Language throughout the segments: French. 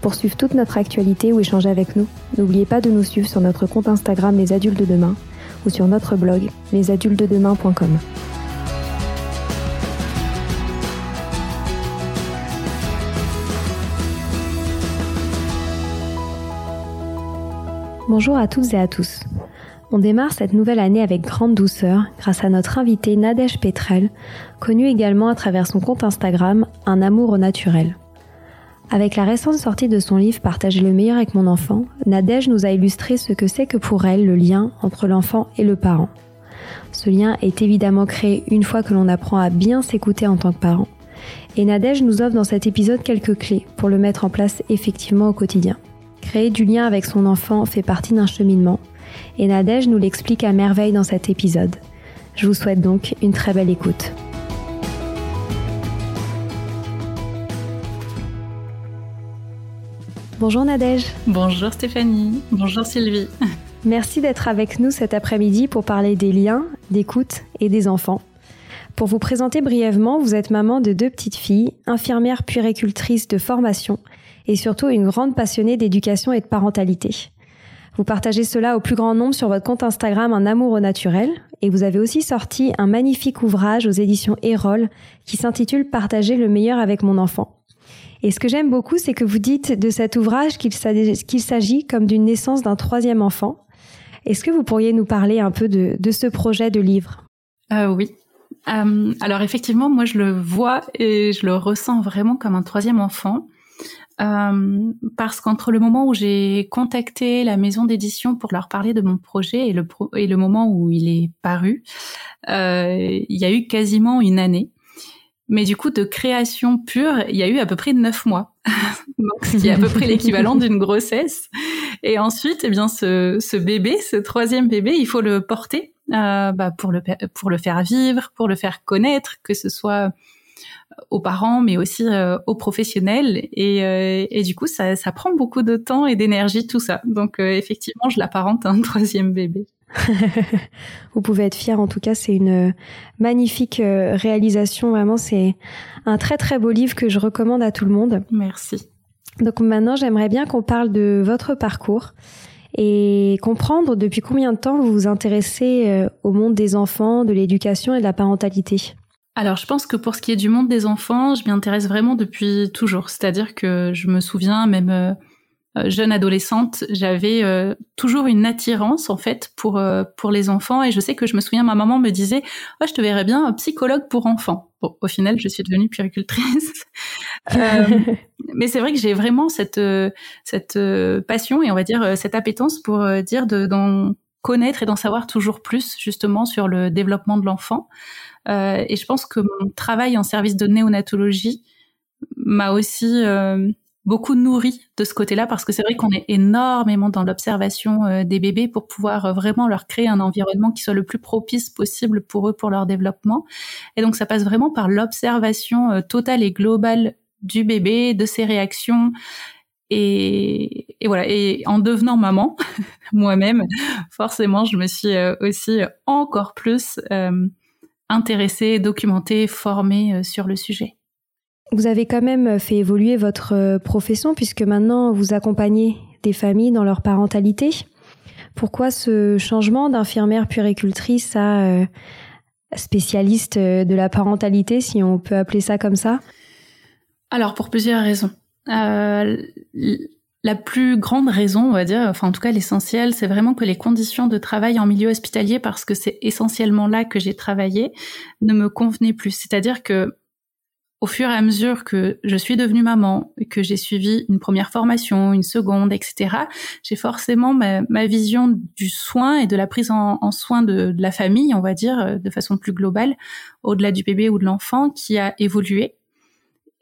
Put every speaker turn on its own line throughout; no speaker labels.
Pour suivre toute notre actualité ou échanger avec nous, n'oubliez pas de nous suivre sur notre compte Instagram Les Adultes de Demain ou sur notre blog lesadultesdedemain.com. Bonjour à toutes et à tous. On démarre cette nouvelle année avec grande douceur grâce à notre invité Nadège Petrel, connue également à travers son compte Instagram Un amour au naturel. Avec la récente sortie de son livre Partager le meilleur avec mon enfant, Nadège nous a illustré ce que c'est que pour elle le lien entre l'enfant et le parent. Ce lien est évidemment créé une fois que l'on apprend à bien s'écouter en tant que parent. Et Nadège nous offre dans cet épisode quelques clés pour le mettre en place effectivement au quotidien. Créer du lien avec son enfant fait partie d'un cheminement, et Nadège nous l'explique à merveille dans cet épisode. Je vous souhaite donc une très belle écoute. Bonjour Nadège.
Bonjour Stéphanie. Bonjour Sylvie.
Merci d'être avec nous cet après-midi pour parler des liens, d'écoute et des enfants. Pour vous présenter brièvement, vous êtes maman de deux petites filles, infirmière puéricultrice de formation et surtout une grande passionnée d'éducation et de parentalité. Vous partagez cela au plus grand nombre sur votre compte Instagram Un amour au naturel et vous avez aussi sorti un magnifique ouvrage aux éditions Erol qui s'intitule Partager le meilleur avec mon enfant. Et ce que j'aime beaucoup, c'est que vous dites de cet ouvrage qu'il s'agit comme d'une naissance d'un troisième enfant. Est-ce que vous pourriez nous parler un peu de, ce projet de livre?
Euh, Oui. Euh, alors effectivement, moi je le vois et je le ressens vraiment comme un troisième enfant. Euh, parce qu'entre le moment où j'ai contacté la maison d'édition pour leur parler de mon projet et le, et le moment où il est paru, il y a eu quasiment une année. Mais du coup, de création pure, il y a eu à peu près neuf mois. Donc, ce qui est à peu près l'équivalent d'une grossesse. Et ensuite, eh bien, ce, ce, bébé, ce troisième bébé, il faut le porter euh, bah, pour, le, pour le faire vivre, pour le faire connaître, que ce soit aux parents, mais aussi euh, aux professionnels. Et, euh, et du coup, ça, ça, prend beaucoup de temps et d'énergie, tout ça. Donc, euh, effectivement, je l'apparente à un troisième bébé.
Vous pouvez être fier. En tout cas, c'est une magnifique euh, réalisation. Vraiment, c'est un très très beau livre que je recommande à tout le monde.
Merci.
Donc maintenant, j'aimerais bien qu'on parle de votre parcours et comprendre depuis combien de temps vous vous intéressez euh, au monde des enfants, de l'éducation et de la parentalité.
Alors, je pense que pour ce qui est du monde des enfants, je m'y intéresse vraiment depuis toujours. C'est-à-dire que je me souviens même euh, euh, jeune adolescente, j'avais euh, toujours une attirance en fait pour euh, pour les enfants et je sais que je me souviens ma maman me disait oh, je te verrais bien psychologue pour enfants." Bon, au final, je suis devenue puéricultrice. mais c'est vrai que j'ai vraiment cette cette passion et on va dire cette appétence pour dire de d'en connaître et d'en savoir toujours plus justement sur le développement de l'enfant. et je pense que mon travail en service de néonatologie m'a aussi beaucoup nourri de ce côté-là parce que c'est vrai qu'on est énormément dans l'observation euh, des bébés pour pouvoir euh, vraiment leur créer un environnement qui soit le plus propice possible pour eux pour leur développement. Et donc ça passe vraiment par l'observation euh, totale et globale du bébé, de ses réactions. Et, et voilà. Et en devenant maman, moi-même, forcément, je me suis aussi encore plus intéressée, documentée, formée sur le sujet.
Vous avez quand même fait évoluer votre euh, profession puisque maintenant vous accompagnez des familles dans leur parentalité. Pourquoi ce changement d'infirmière puéricultrice à euh, spécialiste euh, de la parentalité, si on peut appeler ça comme ça?
Alors pour plusieurs raisons. La plus grande raison, on va dire, enfin en tout cas l'essentiel, c'est vraiment que les conditions de travail en milieu hospitalier, parce que c'est essentiellement là que j'ai travaillé, ne me convenaient plus. C'est-à-dire que au fur et à mesure que je suis devenue maman, que j'ai suivi une première formation, une seconde, etc., j'ai forcément ma, vision du soin et de la prise en, soin de, la famille, on va dire, euh, de façon plus globale, au-delà du bébé ou de l'enfant, qui a évolué.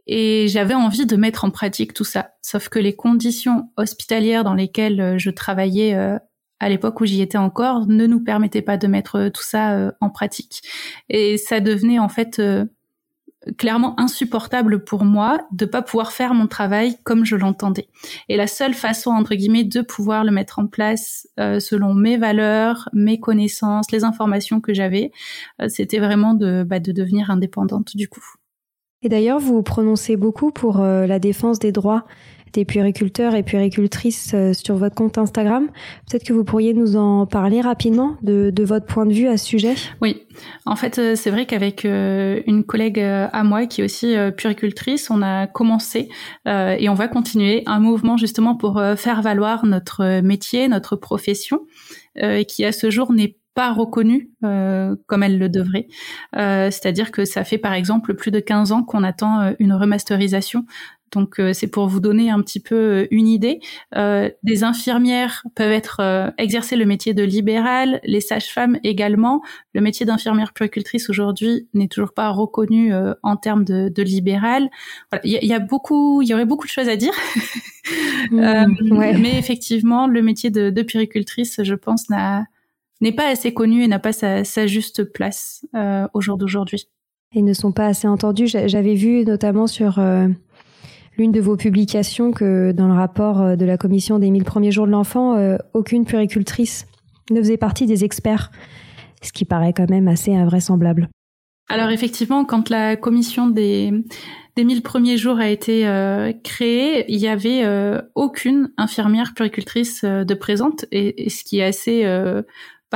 Et j'avais envie de mettre en pratique tout ça. Sauf que les conditions hospitalières dans lesquelles euh, je travaillais euh, à l'époque où j'y étais encore ne nous permettaient pas de mettre tout ça en pratique. Et ça devenait en fait clairement insupportable pour moi de pas pouvoir faire mon travail comme je l'entendais. Et la seule façon entre guillemets de pouvoir le mettre en place euh, selon mes valeurs, mes connaissances, les informations que j'avais, euh, c'était vraiment de, bah, de devenir indépendante du coup.
Et d'ailleurs, vous prononcez beaucoup pour euh, la défense des droits des puériculteurs et puéricultrices euh, sur votre compte Instagram. Peut-être que vous pourriez nous en parler rapidement de, votre point de vue à ce sujet.
Oui, en fait, euh, c'est vrai qu'avec une collègue à moi qui est aussi puéricultrice, on a commencé et on va continuer un mouvement justement pour faire valoir notre métier, notre profession, qui à ce jour n'est pas reconnue comme elle le devrait. C'est-à-dire que ça fait par exemple plus de 15 ans qu'on attend une remasterisation donc euh, c'est pour vous donner un petit peu euh, une idée. Euh, des infirmières peuvent être exercer le métier de libéral, les sages-femmes également. Le métier d'infirmière puéricultrice aujourd'hui n'est toujours pas reconnu en termes de, de libéral. Il y, a, beaucoup, il y aurait beaucoup de choses à dire. Mmh, mais effectivement, le métier de, de puéricultrice, je pense, n'a n'est pas assez connu et n'a pas sa, sa, juste place au jour d'aujourd'hui.
Et ne sont pas assez entendus. J'avais vu notamment sur l'une de vos publications que dans le rapport euh, de la commission des 1000 premiers jours de l'enfant, euh, aucune puéricultrice ne faisait partie des experts, ce qui paraît quand même assez invraisemblable.
Alors effectivement, quand la commission des des 1000 premiers jours a été euh, créée, il y avait aucune infirmière puéricultrice de présente, et, ce qui est assez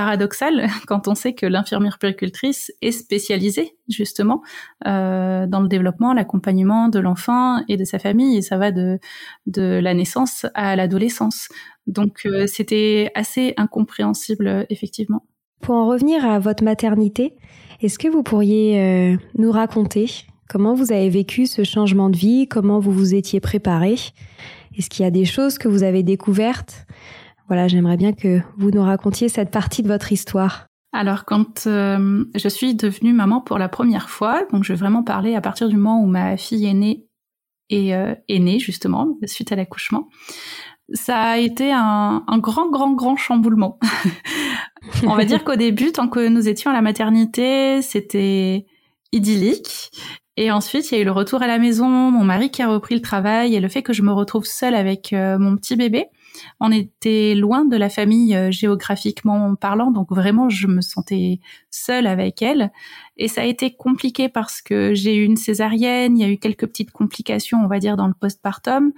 paradoxal quand on sait que l'infirmière puéricultrice est spécialisée justement euh, dans le développement, l'accompagnement de l'enfant et de sa famille et ça va de de la naissance à l'adolescence. Donc euh, c'était assez incompréhensible effectivement.
Pour en revenir à votre maternité, est-ce que vous pourriez euh, nous raconter comment vous avez vécu ce changement de vie, comment vous vous étiez préparé Est-ce qu'il y a des choses que vous avez découvertes? Voilà, j'aimerais bien que vous nous racontiez cette partie de votre histoire.
Alors quand euh, je suis devenue maman pour la première fois, donc je vais vraiment parler à partir du moment où ma fille est née et euh, est née justement suite à l'accouchement, ça a été un, grand grand grand chamboulement. On va dire qu'au début, tant que nous étions à la maternité, c'était idyllique. Et ensuite, il y a eu le retour à la maison, mon mari qui a repris le travail et le fait que je me retrouve seule avec euh, mon petit bébé. On était loin de la famille euh, géographiquement parlant, donc vraiment je me sentais seule avec elle. Et ça a été compliqué parce que j'ai eu une césarienne, il y a eu quelques petites complications, on va dire, dans le postpartum.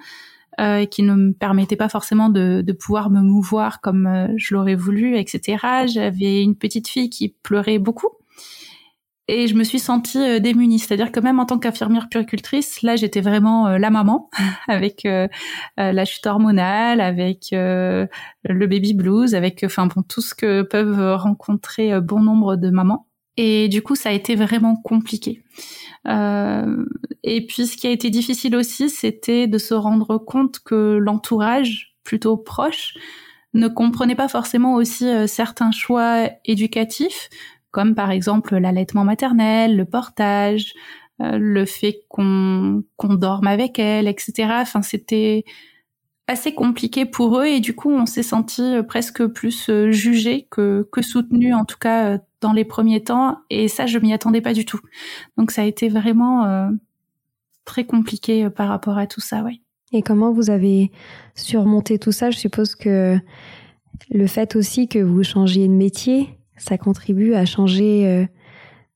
Euh, qui ne me permettaient pas forcément de, pouvoir me mouvoir comme euh, je l'aurais voulu, etc. J'avais une petite fille qui pleurait beaucoup et je me suis sentie euh, démunie. C'est-à-dire que même en tant qu'infirmière puricultrice, là, j'étais vraiment euh, la maman avec euh, la chute hormonale, avec le baby blues, avec enfin bon tout ce que peuvent rencontrer bon nombre de mamans. Et du coup, ça a été vraiment compliqué. et puis, ce qui a été difficile aussi, c'était de se rendre compte que l'entourage, plutôt proche, ne comprenait pas forcément aussi certains choix éducatifs, comme par exemple l'allaitement maternel, le portage, euh, le fait qu'on qu'on dorme avec elle, etc. Enfin, c'était assez compliqué pour eux et du coup, on s'est senti euh, presque plus euh, jugé que que soutenu, en tout cas dans les premiers temps. Et ça, je m'y attendais pas du tout. Donc, ça a été vraiment très compliqué par rapport à tout ça, oui.
Et comment vous avez surmonté tout ça? Je suppose que le fait aussi que vous changiez de métier, ça contribue à changer euh,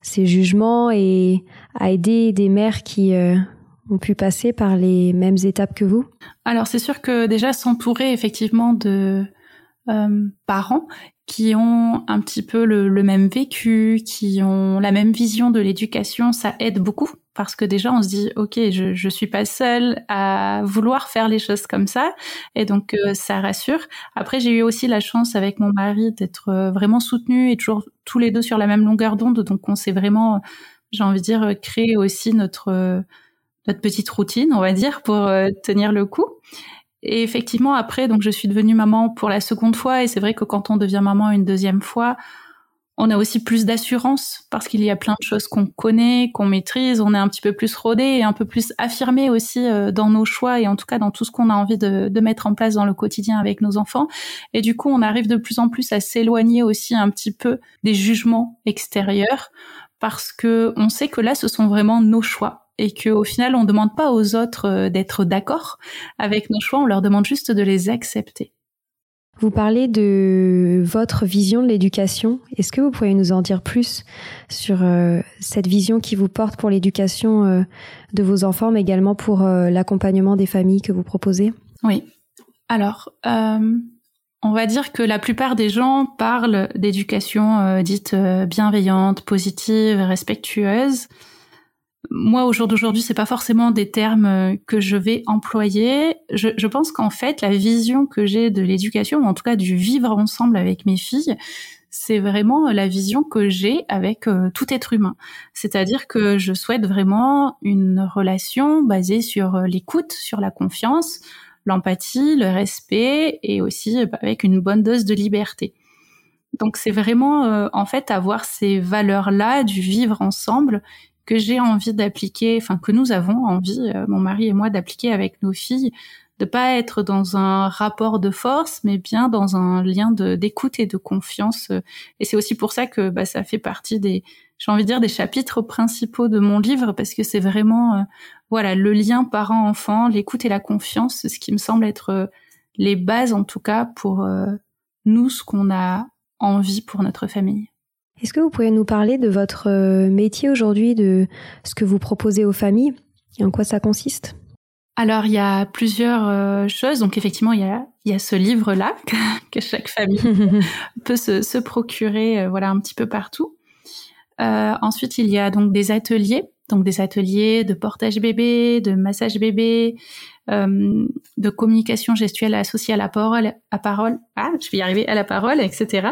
ses jugements et à aider des mères qui euh, ont pu passer par les mêmes étapes que vous.
Alors c'est sûr que déjà s'entourer effectivement de euh, parents qui ont un petit peu le, même vécu, qui ont la même vision de l'éducation, ça aide beaucoup parce que déjà on se dit ok je je suis pas seule à vouloir faire les choses comme ça et donc euh, ça rassure. Après j'ai eu aussi la chance avec mon mari d'être euh, vraiment soutenus et toujours tous les deux sur la même longueur d'onde donc on s'est vraiment j'ai envie de dire créé aussi notre notre petite routine on va dire pour tenir le coup. Et effectivement après donc je suis devenue maman pour la seconde fois et c'est vrai que quand on devient maman une deuxième fois on a aussi plus d'assurance parce qu'il y a plein de choses qu'on connaît, qu'on maîtrise. On est un petit peu plus rodé et un peu plus affirmé aussi euh, dans nos choix et en tout cas dans tout ce qu'on a envie de, mettre en place dans le quotidien avec nos enfants. Et du coup, on arrive de plus en plus à s'éloigner aussi un petit peu des jugements extérieurs parce que on sait que là, ce sont vraiment nos choix et qu'au final, on ne demande pas aux autres euh, d'être d'accord avec nos choix, on leur demande juste de les accepter.
Vous parlez de votre vision de l'éducation. Est-ce que vous pourriez nous en dire plus sur euh, cette vision qui vous porte pour l'éducation euh, de vos enfants, mais également pour euh, l'accompagnement des familles que vous proposez?
Oui. Alors, on va dire que la plupart des gens parlent d'éducation dite bienveillante, positive, respectueuse moi au jour d'aujourd'hui, c'est pas forcément des termes euh, que je vais employer. Je, je pense qu'en fait, la vision que j'ai de l'éducation, ou en tout cas du vivre ensemble avec mes filles, c'est vraiment la vision que j'ai avec euh, tout être humain. C'est-à-dire que je souhaite vraiment une relation basée sur euh, l'écoute, sur la confiance, l'empathie, le respect et aussi bah, avec une bonne dose de liberté. Donc c'est vraiment en fait avoir ces valeurs-là du vivre ensemble que j'ai envie d'appliquer, enfin que nous avons envie, euh, mon mari et moi, d'appliquer avec nos filles, de pas être dans un rapport de force, mais bien dans un lien d'écoute et de confiance. Et c'est aussi pour ça que bah, ça fait partie des, j'ai envie de dire, des chapitres principaux de mon livre, parce que c'est vraiment, euh, voilà, le lien parent-enfant, l'écoute et la confiance, ce qui me semble être euh, les bases, en tout cas, pour nous, ce qu'on a envie pour notre famille.
Est-ce que vous pouvez nous parler de votre euh, métier aujourd'hui, de ce que vous proposez aux familles et en quoi ça consiste?
Alors il y a plusieurs euh, choses. Donc effectivement il y a, il y a ce livre là que, chaque famille peut se, se procurer euh, voilà un petit peu partout. ensuite il y a donc des ateliers donc des ateliers de portage bébé, de massage bébé, de communication gestuelle associée à la parole, à parole, ah, je vais y arriver, à la parole, etc.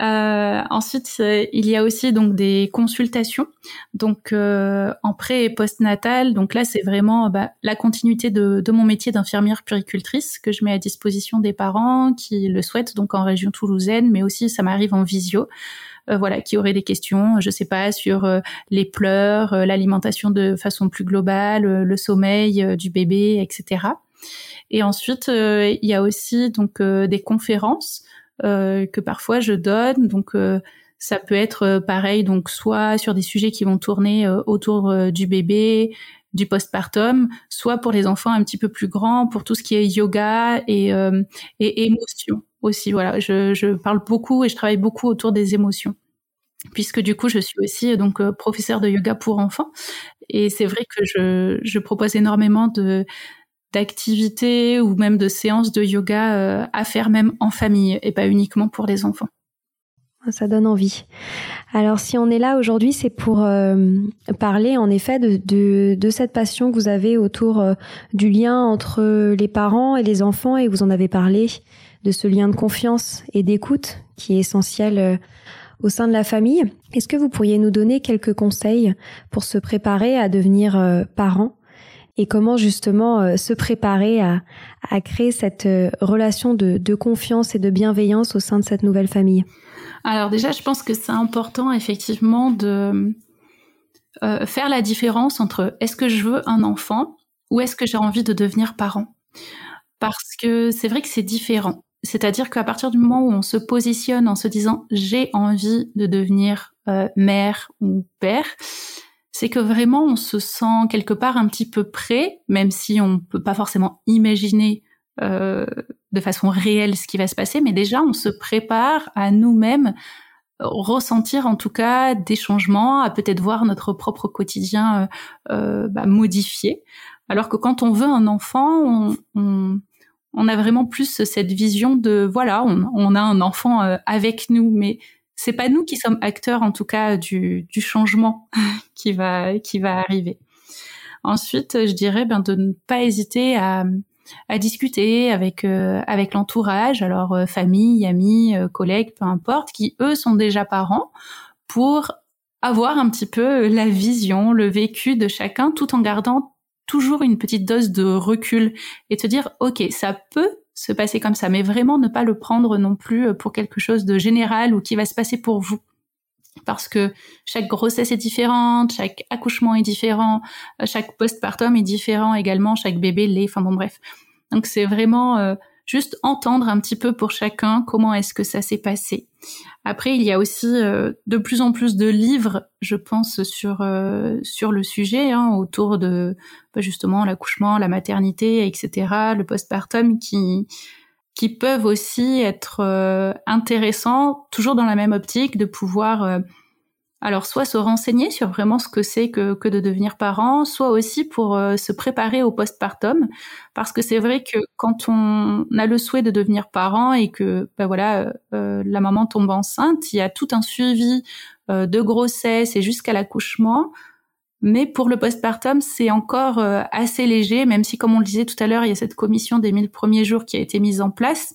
Euh, ensuite, euh, il y a aussi donc des consultations, donc euh, en pré et post-natal. Donc là, c'est vraiment bah, la continuité de, de mon métier d'infirmière puricultrice que je mets à disposition des parents qui le souhaitent, donc en région toulousaine, mais aussi ça m'arrive en visio. Euh, voilà, qui aurait des questions, je sais pas, sur euh, les pleurs, euh, l'alimentation de façon plus globale, le sommeil du bébé, etc. Et ensuite, il y a aussi donc des conférences que parfois je donne, donc ça peut être pareil, donc soit sur des sujets qui vont tourner autour du bébé, du postpartum, soit pour les enfants un petit peu plus grands, pour tout ce qui est yoga et, et émotion aussi. Voilà, je, parle beaucoup et je travaille beaucoup autour des émotions, puisque du coup, je suis aussi donc euh, professeur de yoga pour enfants. Et c'est vrai que je propose énormément de d'activités ou même de séances de yoga euh, à faire même en famille et pas uniquement pour les enfants.
Ça donne envie. Alors si on est là aujourd'hui, c'est pour euh, parler en effet de, de, cette passion que vous avez autour du lien entre les parents et les enfants, et vous en avez parlé de ce lien de confiance et d'écoute qui est essentiel euh, au sein de la famille. Est-ce que vous pourriez nous donner quelques conseils pour se préparer à devenir euh, parent et comment justement euh, se préparer à, créer cette relation de, confiance et de bienveillance au sein de cette nouvelle famille?
Alors déjà, je pense que c'est important effectivement de euh, faire la différence entre est-ce que je veux un enfant ou est-ce que j'ai envie de devenir parent? Parce que c'est vrai que c'est différent. C'est-à-dire qu'à partir du moment où on se positionne en se disant j'ai envie de devenir euh, mère ou père, c'est que vraiment on se sent quelque part un petit peu prêt, même si on peut pas forcément imaginer euh, de façon réelle ce qui va se passer, mais déjà on se prépare à nous-mêmes ressentir en tout cas des changements, à peut-être voir notre propre quotidien euh, bah, modifié. Alors que quand on veut un enfant, on, on on a vraiment plus cette vision de voilà, on, a un enfant euh, avec nous, mais c'est pas nous qui sommes acteurs en tout cas du, du changement qui va qui va arriver. Ensuite, je dirais ben de ne pas hésiter à à discuter avec euh, avec l'entourage, alors euh, famille, amis, euh, collègues, peu importe, qui eux sont déjà parents, pour avoir un petit peu la vision, le vécu de chacun, tout en gardant toujours une petite dose de recul et te dire ok ça peut se passer comme ça, mais vraiment ne pas le prendre non plus pour quelque chose de général ou qui va se passer pour vous parce que chaque grossesse est différente, chaque accouchement est différent, euh, chaque postpartum est différent également, chaque bébé l'est, enfin bon bref. Donc c'est vraiment euh, juste entendre un petit peu pour chacun comment est-ce que ça s'est passé. Après, il y a aussi euh, de plus en plus de livres, je pense, sur sur le sujet, hein, autour de bah, justement l'accouchement, la maternité, etc., le postpartum, qui qui peuvent aussi être euh, intéressants, toujours dans la même optique de pouvoir, euh, alors soit se renseigner sur vraiment ce que c'est que, que de devenir parent, soit aussi pour euh, se préparer au postpartum, parce que c'est vrai que quand on a le souhait de devenir parent et que ben voilà la maman tombe enceinte, il y a tout un suivi de grossesse et jusqu'à l'accouchement mais pour le postpartum, c'est encore euh, assez léger, même si, comme on le disait tout à l'heure, il y a cette commission des 1000 premiers jours qui a été mise en place.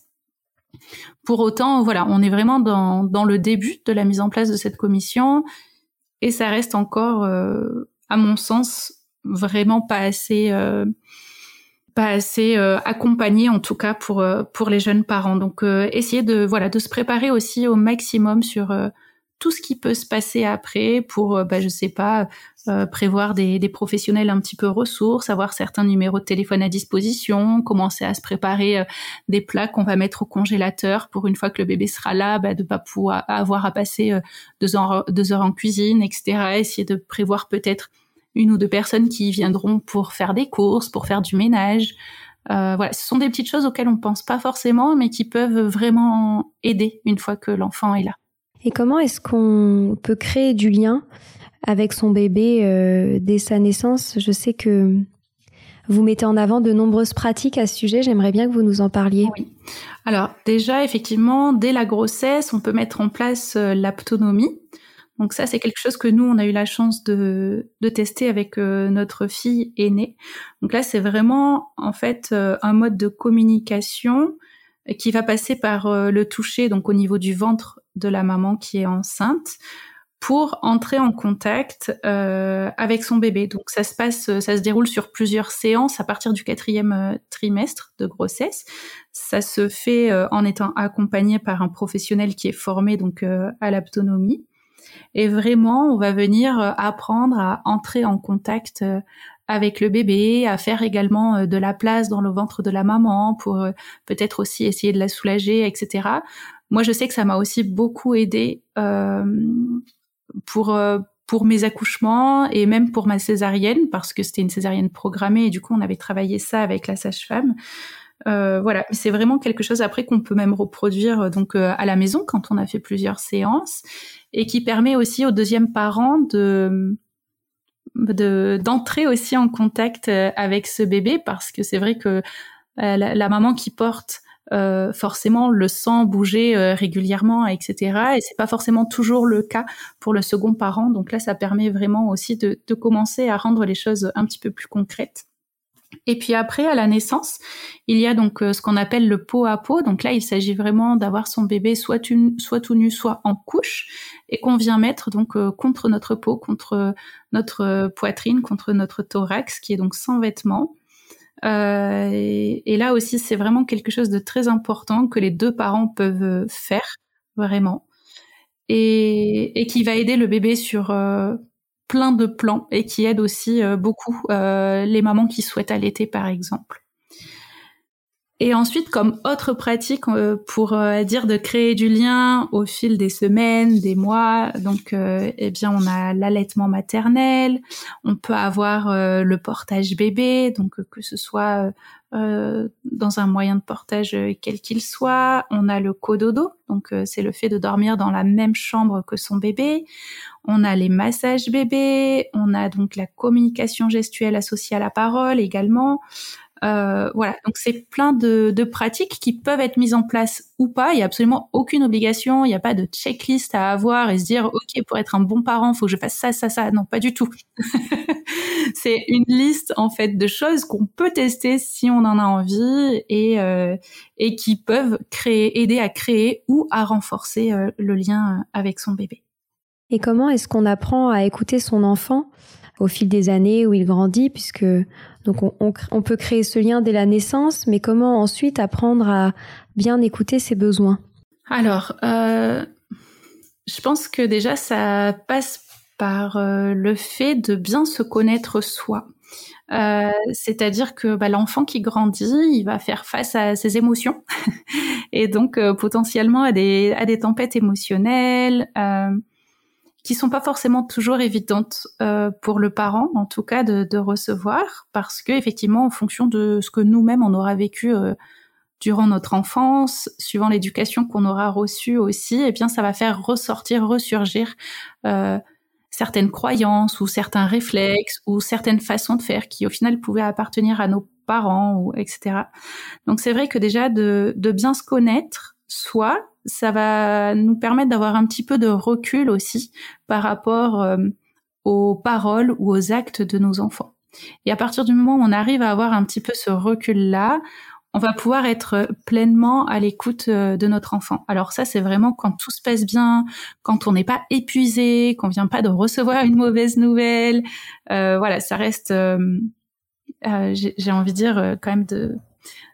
Pour autant, voilà, on est vraiment dans, dans le début de la mise en place de cette commission, et ça reste encore, euh, à mon sens, vraiment pas assez, euh, pas assez accompagné, en tout cas pour pour les jeunes parents. Donc, essayer de voilà de se préparer aussi au maximum sur tout ce qui peut se passer après pour, bah, je sais pas, euh, prévoir des, professionnels un petit peu ressources, avoir certains numéros de téléphone à disposition, commencer à se préparer euh, des plats qu'on va mettre au congélateur pour une fois que le bébé sera là, bah, de pas pouvoir avoir à passer euh, deux, heures, deux heures en cuisine, etc. Essayer de prévoir peut-être une ou deux personnes qui viendront pour faire des courses, pour faire du ménage. Euh, voilà, ce sont des petites choses auxquelles on pense pas forcément, mais qui peuvent vraiment aider une fois que l'enfant est là.
Et comment est-ce qu'on peut créer du lien avec son bébé euh, dès sa naissance? Je sais que vous mettez en avant de nombreuses pratiques à ce sujet. J'aimerais bien que vous nous en parliez.
Alors déjà, effectivement, dès la grossesse, on peut mettre en place euh, l'aptonomie. Donc ça, c'est quelque chose que nous, on a eu la chance de, tester avec euh, notre fille aînée. Donc là, c'est vraiment en fait un mode de communication qui va passer par le toucher, donc au niveau du ventre de la maman qui est enceinte, pour entrer en contact euh, avec son bébé. Donc ça se passe, ça se déroule sur plusieurs séances à partir du quatrième euh, trimestre de grossesse. Ça se fait euh, en étant accompagné par un professionnel qui est formé donc à l'autonomie. Et vraiment, on va venir apprendre à entrer en contact avec le bébé, à faire également de la place dans le ventre de la maman pour peut-être aussi essayer de la soulager, etc. Moi, je sais que ça m'a aussi beaucoup aidé euh, pour euh, pour mes accouchements et même pour ma césarienne parce que c'était une césarienne programmée et du coup on avait travaillé ça avec la sage-femme. Euh, voilà, c'est vraiment quelque chose après qu'on peut même reproduire euh, donc à la maison quand on a fait plusieurs séances et qui permet aussi au deuxième parent de d'entrer aussi en contact avec ce bébé parce que c'est vrai que la, maman qui porte euh, forcément le sang bouger euh, régulièrement, etc. Et c'est pas forcément toujours le cas pour le second parent. Donc là, ça permet vraiment aussi de, de commencer à rendre les choses un petit peu plus concrètes. Et puis après, à la naissance, il y a donc euh, ce qu'on appelle le pot à pot. Donc là, il s'agit vraiment d'avoir son bébé soit, soit tout nu, soit en couche, et qu'on vient mettre donc contre notre peau, contre notre poitrine, contre notre thorax, qui est donc sans vêtements. Euh, et, là aussi, c'est vraiment quelque chose de très important que les deux parents peuvent faire, vraiment. Et, qui va aider le bébé sur euh, plein de plans et qui aide aussi euh, beaucoup les mamans qui souhaitent allaiter, par exemple. Et ensuite, comme autre pratique euh, pour euh, dire de créer du lien au fil des semaines, des mois, donc euh, eh bien on a l'allaitement maternel, on peut avoir le portage bébé, donc que ce soit dans un moyen de portage quel qu'il soit, on a le cododo, donc c'est le fait de dormir dans la même chambre que son bébé. On a les massages bébés, on a donc la communication gestuelle associée à la parole également. Euh, voilà, donc c'est plein de, de, pratiques qui peuvent être mises en place ou pas. Il y a absolument aucune obligation, il n'y a pas de checklist à avoir et se dire ok pour être un bon parent, faut que je fasse ça, ça, ça. Non, pas du tout. c'est une liste en fait de choses qu'on peut tester si on en a envie et euh, et qui peuvent créer, aider à créer ou à renforcer euh, le lien avec son bébé.
Et comment est-ce qu'on apprend à écouter son enfant? Au fil des années où il grandit, puisque donc on, peut créer ce lien dès la naissance, mais comment ensuite apprendre à bien écouter ses besoins?
Alors, euh, je pense que déjà ça passe par euh, le fait de bien se connaître soi. Euh, c'est-à-dire que bah, l'enfant qui grandit, il va faire face à ses émotions et donc potentiellement à des, à des tempêtes émotionnelles qui sont pas forcément toujours évidentes euh, pour le parent, en tout cas de, de, recevoir, parce que effectivement, en fonction de ce que nous-mêmes on aura vécu euh, durant notre enfance, suivant l'éducation qu'on aura reçue aussi, eh bien, ça va faire ressortir, ressurgir euh, certaines croyances ou certains réflexes ou certaines façons de faire qui, au final, pouvaient appartenir à nos parents ou etc. Donc, c'est vrai que déjà de, de bien se connaître, soi, ça va nous permettre d'avoir un petit peu de recul aussi par rapport euh, aux paroles ou aux actes de nos enfants. Et à partir du moment où on arrive à avoir un petit peu ce recul-là, on va pouvoir être pleinement à l'écoute euh, de notre enfant. Alors ça, c'est vraiment quand tout se passe bien, quand on n'est pas épuisé, qu'on vient pas de recevoir une mauvaise nouvelle. Euh, voilà, ça reste, euh, euh j'ai envie de dire, quand même de,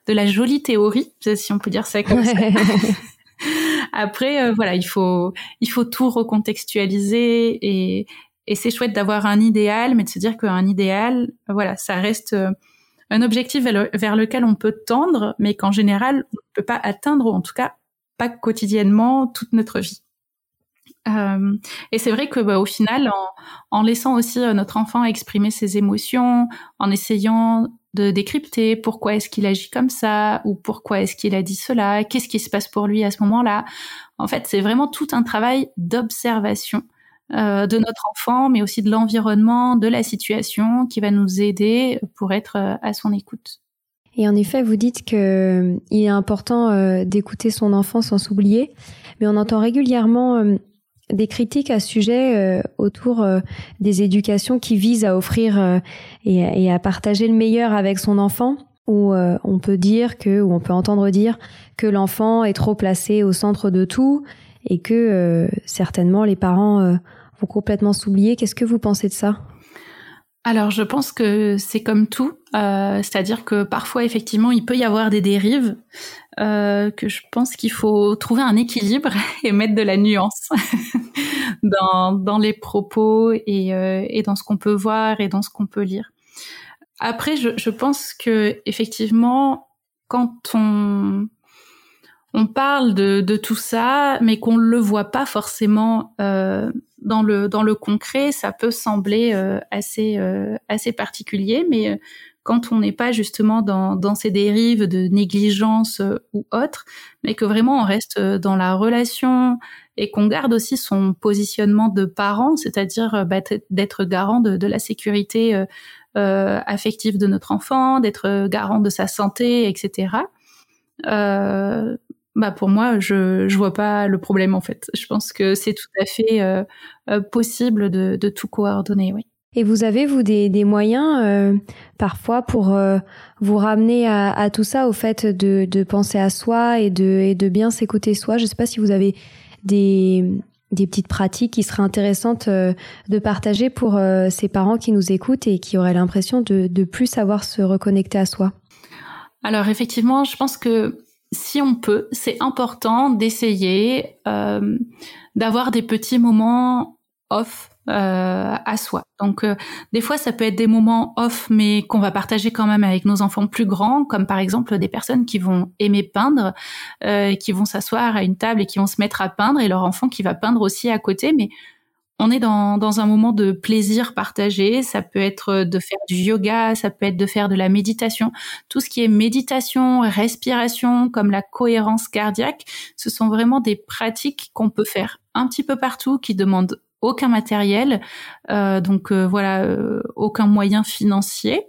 de la jolie théorie, si on peut dire ça comme ça. Après, euh, voilà, il faut, il faut tout recontextualiser et, et c'est chouette d'avoir un idéal, mais de se dire qu'un idéal, voilà, ça reste euh, un objectif vers, lequel on peut tendre, mais qu'en général, on ne peut pas atteindre, ou en tout cas pas quotidiennement toute notre vie. Euh, et c'est vrai que bah, au final, en, en laissant aussi notre enfant exprimer ses émotions, en essayant de décrypter pourquoi est-ce qu'il agit comme ça ou pourquoi est-ce qu'il a dit cela, qu'est-ce qui se passe pour lui à ce moment-là. En fait, c'est vraiment tout un travail d'observation euh, de notre enfant, mais aussi de l'environnement, de la situation qui va nous aider pour être euh, à son écoute.
Et en effet, vous dites que euh, il est important d'écouter son enfant sans s'oublier, mais on entend régulièrement des critiques à sujet euh, autour euh, des éducations qui visent à offrir euh, et, à partager le meilleur avec son enfant où on peut dire que ou on peut entendre dire que l'enfant est trop placé au centre de tout et que certainement les parents vont complètement s'oublier. Qu'est-ce que vous pensez de ça?
Alors je pense que c'est comme tout, c'est-à-dire que parfois effectivement il peut y avoir des dérives, euh, que je pense qu'il faut trouver un équilibre et mettre de la nuance dans, dans les propos et, euh, et dans ce qu'on peut voir et dans ce qu'on peut lire. Après, je, je pense que effectivement, quand on on parle de, de tout ça, mais qu'on le voit pas forcément euh, dans le dans le concret, ça peut sembler euh, assez euh, assez particulier, mais quand on n'est pas justement dans, dans ces dérives de négligence euh, ou autre, mais que vraiment on reste euh, dans la relation et qu'on garde aussi son positionnement de parent, c'est-à-dire euh, bah, d'être garant de, de, la sécurité euh, affective de notre enfant, d'être garant de sa santé, etc. Euh, bah pour moi, je je vois pas le problème en fait. Je pense que c'est tout à fait euh, possible de, de tout coordonner, oui.
Et vous avez, vous, des, des moyens euh, parfois pour euh, vous ramener à, à, tout ça, au fait de, de penser à soi et de, et de bien s'écouter soi? Je ne sais pas si vous avez des, des petites pratiques qui seraient intéressantes euh, de partager pour ces parents qui nous écoutent et qui auraient l'impression de, de plus savoir se reconnecter à soi.
Alors effectivement, je pense que si on peut, c'est important d'essayer d'avoir des petits moments off euh, à soi. Donc euh, des fois ça peut être des moments off mais qu'on va partager quand même avec nos enfants plus grands, comme par exemple des personnes qui vont aimer peindre, euh, qui vont s'asseoir à une table et qui vont se mettre à peindre et leur enfant qui va peindre aussi à côté, mais on est dans, dans un moment de plaisir partagé. Ça peut être de faire du yoga, ça peut être de faire de la méditation. Tout ce qui est méditation, respiration, comme la cohérence cardiaque, ce sont vraiment des pratiques qu'on peut faire un petit peu partout, qui demandent aucun matériel, euh, donc euh, voilà, euh, aucun moyen financier.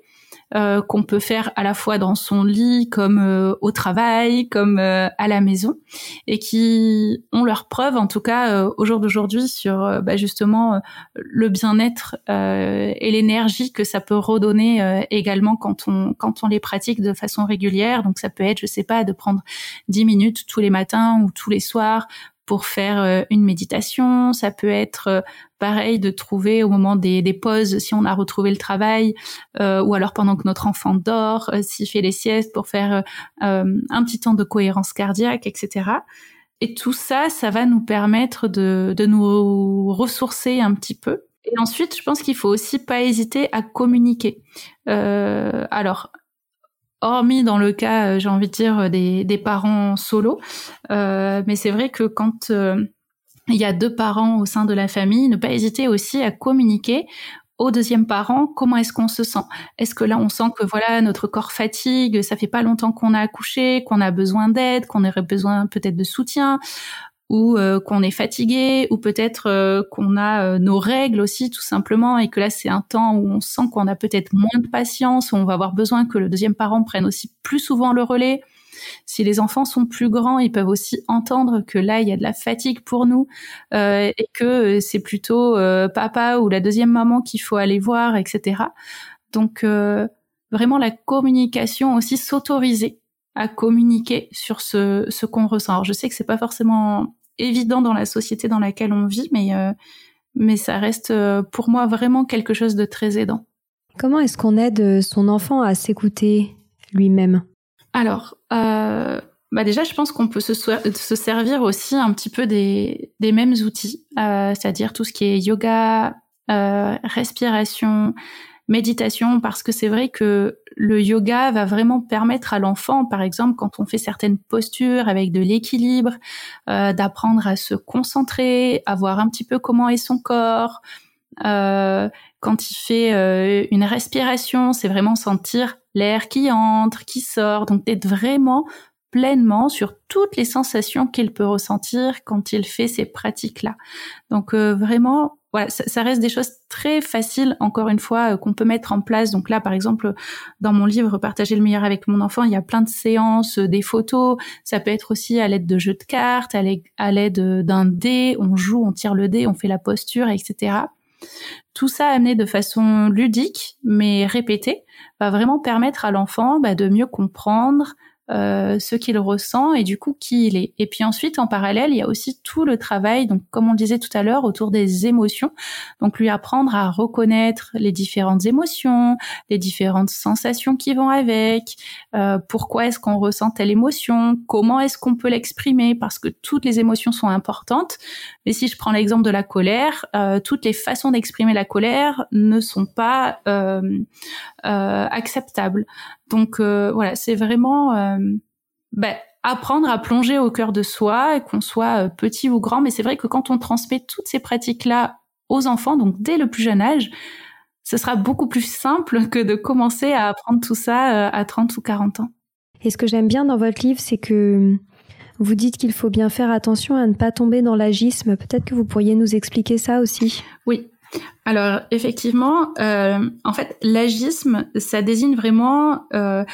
Euh, qu'on peut faire à la fois dans son lit, comme euh, au travail, comme euh, à la maison, et qui ont leur preuve, en tout cas au jour d'aujourd'hui, sur bah, justement le bien-être et l'énergie que ça peut redonner également quand on quand on les pratique de façon régulière. Donc ça peut être, je sais pas, de prendre 10 minutes tous les matins ou tous les soirs pour faire euh, une méditation. Ça peut être euh, pareil de trouver au moment des, pauses si on a retrouvé le travail euh, ou alors pendant que notre enfant dort, s'il fait les siestes pour faire un petit temps de cohérence cardiaque, etc. Et tout ça, ça va nous permettre de, nous ressourcer un petit peu. Et ensuite, je pense qu'il faut aussi pas hésiter à communiquer. Alors, hormis dans le cas, euh, j'ai envie de dire, des, des parents solos. Euh, mais c'est vrai que quand euh, il y a deux parents au sein de la famille, ne pas hésiter aussi à communiquer au deuxième parent comment est-ce qu'on se sent Est-ce que là on sent que voilà notre corps fatigue, ça fait pas longtemps qu'on a accouché, qu'on a besoin d'aide, qu'on aurait besoin peut-être de soutien ou euh, qu'on est fatigué, ou peut-être euh, qu'on a euh, nos règles aussi tout simplement, et que là c'est un temps où on sent qu'on a peut-être moins de patience, où on va avoir besoin que le deuxième parent prenne aussi plus souvent le relais. Si les enfants sont plus grands, ils peuvent aussi entendre que là il y a de la fatigue pour nous et que c'est plutôt papa ou la deuxième maman qu'il faut aller voir, etc. Donc vraiment la communication aussi s'autoriser à communiquer sur ce, ce qu'on ressent. Alors je sais que c'est pas forcément évident dans la société dans laquelle on vit, mais, euh, mais ça reste euh, pour moi vraiment quelque chose de très aidant.
Comment est-ce qu'on aide son enfant à s'écouter lui-même?
Alors, euh, bah déjà, je pense qu'on peut se, se, servir aussi un petit peu des, des mêmes outils, c'est-à-dire tout ce qui est yoga, respiration, méditation parce que c'est vrai que le yoga va vraiment permettre à l'enfant, par exemple, quand on fait certaines postures avec de l'équilibre, euh, d'apprendre à se concentrer, à voir un petit peu comment est son corps. Euh, quand il fait euh, une respiration, c'est vraiment sentir l'air qui entre, qui sort, donc d'être vraiment pleinement sur toutes les sensations qu'il peut ressentir quand il fait ces pratiques-là. Donc vraiment voilà, ça, reste des choses très faciles, encore une fois, euh, qu'on peut mettre en place. Donc là, par exemple, dans mon livre Partager le meilleur avec mon enfant, il y a plein de séances, euh, des photos. Ça peut être aussi à l'aide de jeux de cartes, à l'aide euh, d'un dé. On joue, on tire le dé, on fait la posture, etc. Tout ça amené de façon ludique, mais répétée, va vraiment permettre à l'enfant bah, de mieux comprendre, euh, ce qu'il ressent et du coup qui il est. Et puis ensuite, en parallèle, il y a aussi tout le travail, donc comme on le disait tout à l'heure, autour des émotions. Donc lui apprendre à reconnaître les différentes émotions, les différentes sensations qui vont avec, euh, pourquoi est-ce qu'on ressent telle émotion, comment est-ce qu'on peut l'exprimer, parce que toutes les émotions sont importantes. Mais si je prends l'exemple de la colère, euh, toutes les façons d'exprimer la colère ne sont pas acceptables. Donc euh, voilà, c'est vraiment euh, ben, apprendre à plonger au cœur de soi, qu'on soit euh, petit ou grand. Mais c'est vrai que quand on transmet toutes ces pratiques-là aux enfants, donc dès le plus jeune âge, ce sera beaucoup plus simple que de commencer à apprendre tout ça à 30 ou 40 ans.
Et ce que j'aime bien dans votre livre, c'est que vous dites qu'il faut bien faire attention à ne pas tomber dans l'agisme. Peut-être que vous pourriez nous expliquer ça aussi.
Oui, alors effectivement, euh, en fait, l'agisme, ça désigne vraiment euh,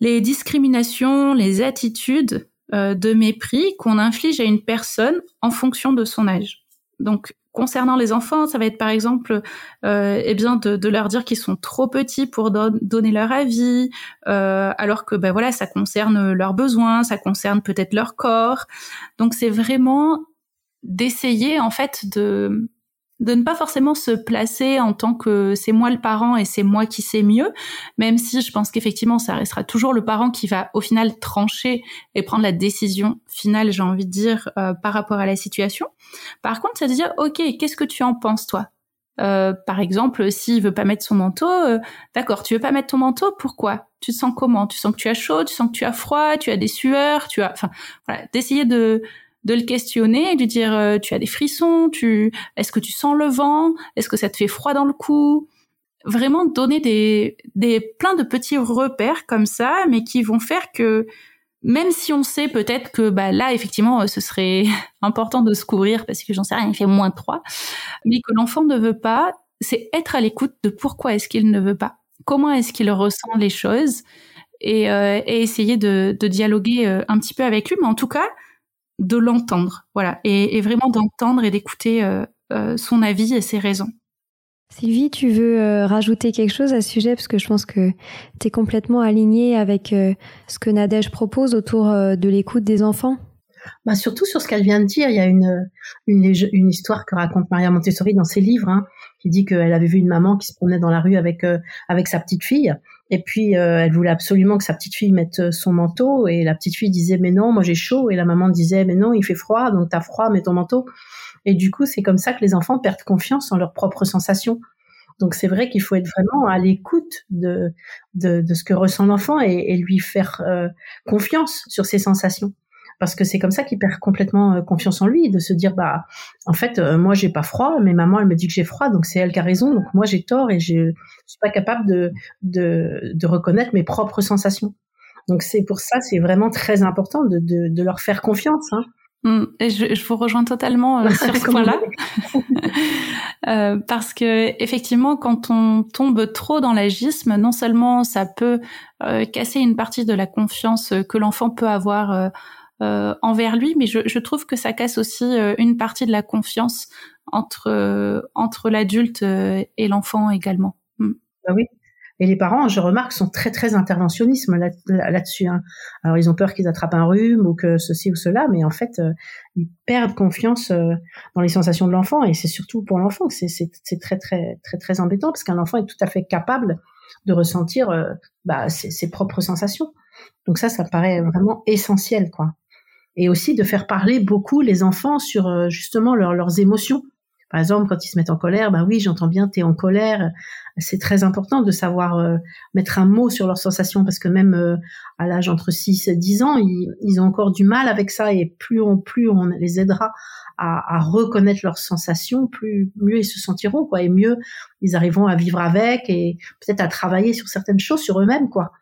les discriminations, les attitudes euh, de mépris qu'on inflige à une personne en fonction de son âge. Donc concernant les enfants, ça va être par exemple, eh bien, de, leur dire qu'ils sont trop petits pour donner leur avis, alors que ben voilà, ça concerne leurs besoins, ça concerne peut-être leur corps. Donc c'est vraiment d'essayer en fait de de ne pas forcément se placer en tant que c'est moi le parent et c'est moi qui sais mieux, même si je pense qu'effectivement ça restera toujours le parent qui va au final trancher et prendre la décision finale, j'ai envie de dire, euh, par rapport à la situation. Par contre, c'est de dire, ok, qu'est-ce que tu en penses toi? Euh, Par exemple, s'il veut pas mettre son manteau, euh, d'accord, tu veux pas mettre ton manteau, pourquoi? Tu te sens comment? Tu sens que tu as chaud, tu sens que tu as froid, tu as des sueurs, tu as, enfin, voilà, d'essayer de de le questionner, de lui dire euh, tu as des frissons, tu est-ce que tu sens le vent, est-ce que ça te fait froid dans le cou, vraiment donner des des plein de petits repères comme ça, mais qui vont faire que même si on sait peut-être que bah là effectivement ce serait important de se couvrir parce que j'en sais rien, il fait moins 3, mais que l'enfant ne veut pas, c'est être à l'écoute de pourquoi est-ce qu'il ne veut pas. Comment est-ce qu'il ressent les choses? Et, et essayer de, de dialoguer un petit peu avec lui, mais en tout cas de l'entendre, voilà, et, et vraiment d'entendre et d'écouter son avis et ses raisons.
Sylvie, tu veux euh, rajouter quelque chose à ce sujet? Parce que je pense que tu es complètement alignée avec euh, ce que Nadège propose autour euh, de l'écoute des enfants.
Bah surtout sur ce qu'elle vient de dire, il y a une, une, une histoire que raconte Maria Montessori dans ses livres, hein, qui dit qu'elle avait vu une maman qui se promenait dans la rue avec avec sa petite fille, et puis elle voulait absolument que sa petite fille mette son manteau, et la petite fille disait mais non, moi j'ai chaud, et la maman disait mais non, il fait froid, donc t'as froid, mets ton manteau. Et du coup, c'est comme ça que les enfants perdent confiance en leurs propres sensations. Donc c'est vrai qu'il faut être vraiment à l'écoute de, de, de, ce que ressent l'enfant et, et, lui faire euh, confiance sur ses sensations. Parce que c'est comme ça qu'il perd complètement euh, confiance en lui, de se dire bah en fait euh, moi j'ai pas froid, mais maman elle me dit que j'ai froid, donc c'est elle qui a raison, donc moi j'ai tort et je suis pas capable de, de, de reconnaître mes propres sensations. Donc c'est pour ça c'est vraiment très important de, de, de leur faire confiance. Hein.
Mm. Et je, je, vous rejoins totalement euh, sur ce point-là, euh, parce que effectivement, quand on tombe trop dans l'agisme, non seulement ça peut euh, casser une partie de la confiance que l'enfant peut avoir euh, envers lui, mais je, je, trouve que ça casse aussi une partie de la confiance entre entre l'adulte et l'enfant également.
Mm. Bah oui, et les parents, je remarque, sont très très interventionnisme là-dessus. Hein. Alors ils ont peur qu'ils attrapent un rhume ou que ceci ou cela, mais en fait euh, ils perdent confiance euh, dans les sensations de l'enfant et c'est surtout pour l'enfant que c'est très très très très embêtant parce qu'un enfant est tout à fait capable de ressentir euh, bah, ses, ses, propres sensations. Donc ça, ça paraît vraiment essentiel, quoi. Et aussi de faire parler beaucoup les enfants sur justement leurs émotions. Par exemple, quand ils se mettent en colère, bah oui, j'entends bien, t'es en colère. C'est très important de savoir euh, mettre un mot sur leurs sensations parce que même euh, à l'âge entre 6 et 10 ans, ils, ils, ont encore du mal avec ça et plus on, plus on les aidera à, à, reconnaître leurs sensations, plus mieux ils se sentiront, quoi, et mieux ils arriveront à vivre avec et peut-être à travailler sur certaines choses sur eux-mêmes, quoi.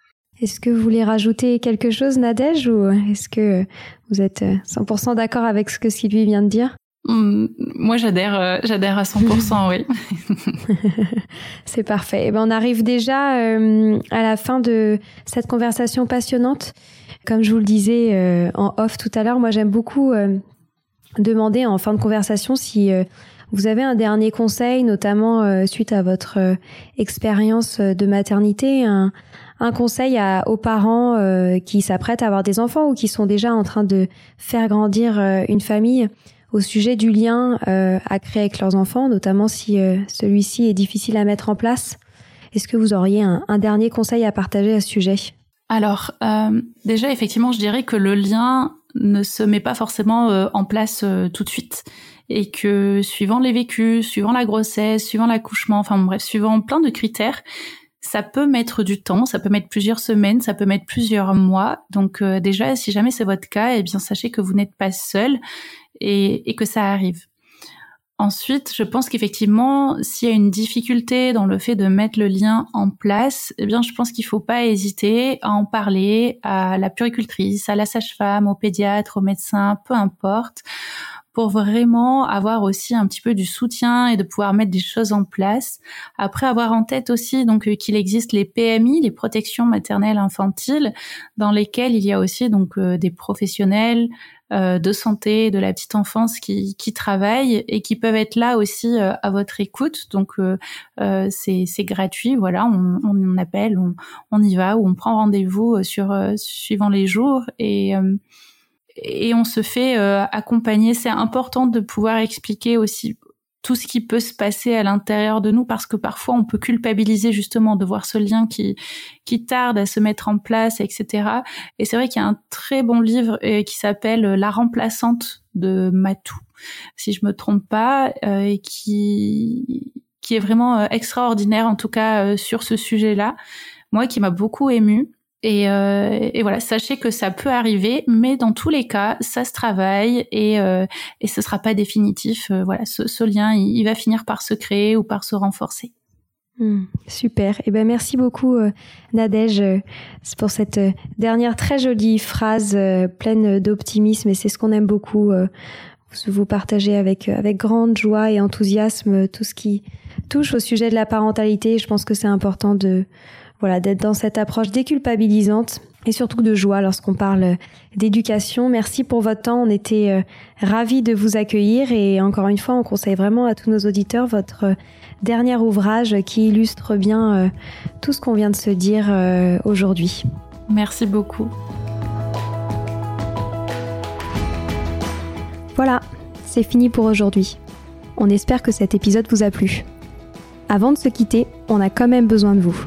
Est-ce que vous voulez rajouter quelque chose, Nadège, ou est-ce que vous êtes 100% d'accord avec ce que Sylvie vient de dire?
Mm, moi, j'adhère, euh, j'adhère à 100%, oui.
C'est parfait. Et eh ben, on arrive déjà euh, à la fin de cette conversation passionnante. Comme je vous le disais euh, en off tout à l'heure, moi, j'aime beaucoup demander en fin de conversation si vous avez un dernier conseil, notamment suite à votre expérience de maternité, un, un conseil à, aux parents qui s'apprêtent à avoir des enfants ou qui sont déjà en train de faire grandir une famille au sujet du lien euh, à créer avec leurs enfants, notamment si euh, celui-ci est difficile à mettre en place. Est-ce que vous auriez un, un, dernier conseil à partager à ce sujet?
Alors, euh, déjà, effectivement, je dirais que le lien ne se met pas forcément euh, en place euh, tout de suite et que suivant les vécus, suivant la grossesse, suivant l'accouchement, enfin bref, suivant plein de critères, ça peut mettre du temps, ça peut mettre plusieurs semaines, ça peut mettre plusieurs mois. Donc déjà, si jamais c'est votre cas, eh bien sachez que vous n'êtes pas seul et, que ça arrive. Ensuite, je pense qu'effectivement, s'il y a une difficulté dans le fait de mettre le lien en place, eh bien, je pense qu'il faut pas hésiter à en parler à la puricultrice, à la sage-femme, au pédiatre, au médecin, peu importe, pour vraiment avoir aussi un petit peu du soutien et de pouvoir mettre des choses en place. Après avoir en tête aussi donc euh, qu'il existe les PMI, les protections maternelles infantiles, dans lesquelles il y a aussi donc euh, des professionnels, euh, de santé de la petite enfance qui, qui travaillent et qui peuvent être là aussi euh, à votre écoute. Donc euh, c'est gratuit, voilà, on, on appelle, on, on, y va ou on prend rendez-vous sur suivant les jours et et on se fait accompagner. C'est important de pouvoir expliquer aussi tout ce qui peut se passer à l'intérieur de nous parce que parfois on peut culpabiliser justement de voir ce lien qui qui tarde à se mettre en place etc et c'est vrai qu'il y a un très bon livre euh, qui s'appelle La remplaçante de Matou si je me trompe pas euh, et qui qui est vraiment euh, extraordinaire en tout cas sur ce sujet-là moi qui m'a beaucoup ému et, euh, et, voilà, sachez que ça peut arriver, mais dans tous les cas, ça se travaille et, euh, et ce sera pas définitif. Euh, voilà, ce, ce lien, il, va finir par se créer ou par se renforcer.
Hmm, super. Eh ben merci beaucoup euh, Nadège euh, pour cette dernière très jolie phrase pleine d'optimisme et c'est ce qu'on aime beaucoup vous partagez avec, avec grande joie et enthousiasme tout ce qui touche au sujet de la parentalité. Je pense que c'est important de, voilà, d'être dans cette approche déculpabilisante et surtout de joie lorsqu'on parle d'éducation. Merci pour votre temps. On était euh, ravis de vous accueillir et encore une fois, on conseille vraiment à tous nos auditeurs votre euh, dernier ouvrage qui illustre bien euh, tout ce qu'on vient de se dire aujourd'hui.
Merci beaucoup.
Voilà, c'est fini pour aujourd'hui. On espère que cet épisode vous a plu. Avant de se quitter, on a quand même besoin de vous.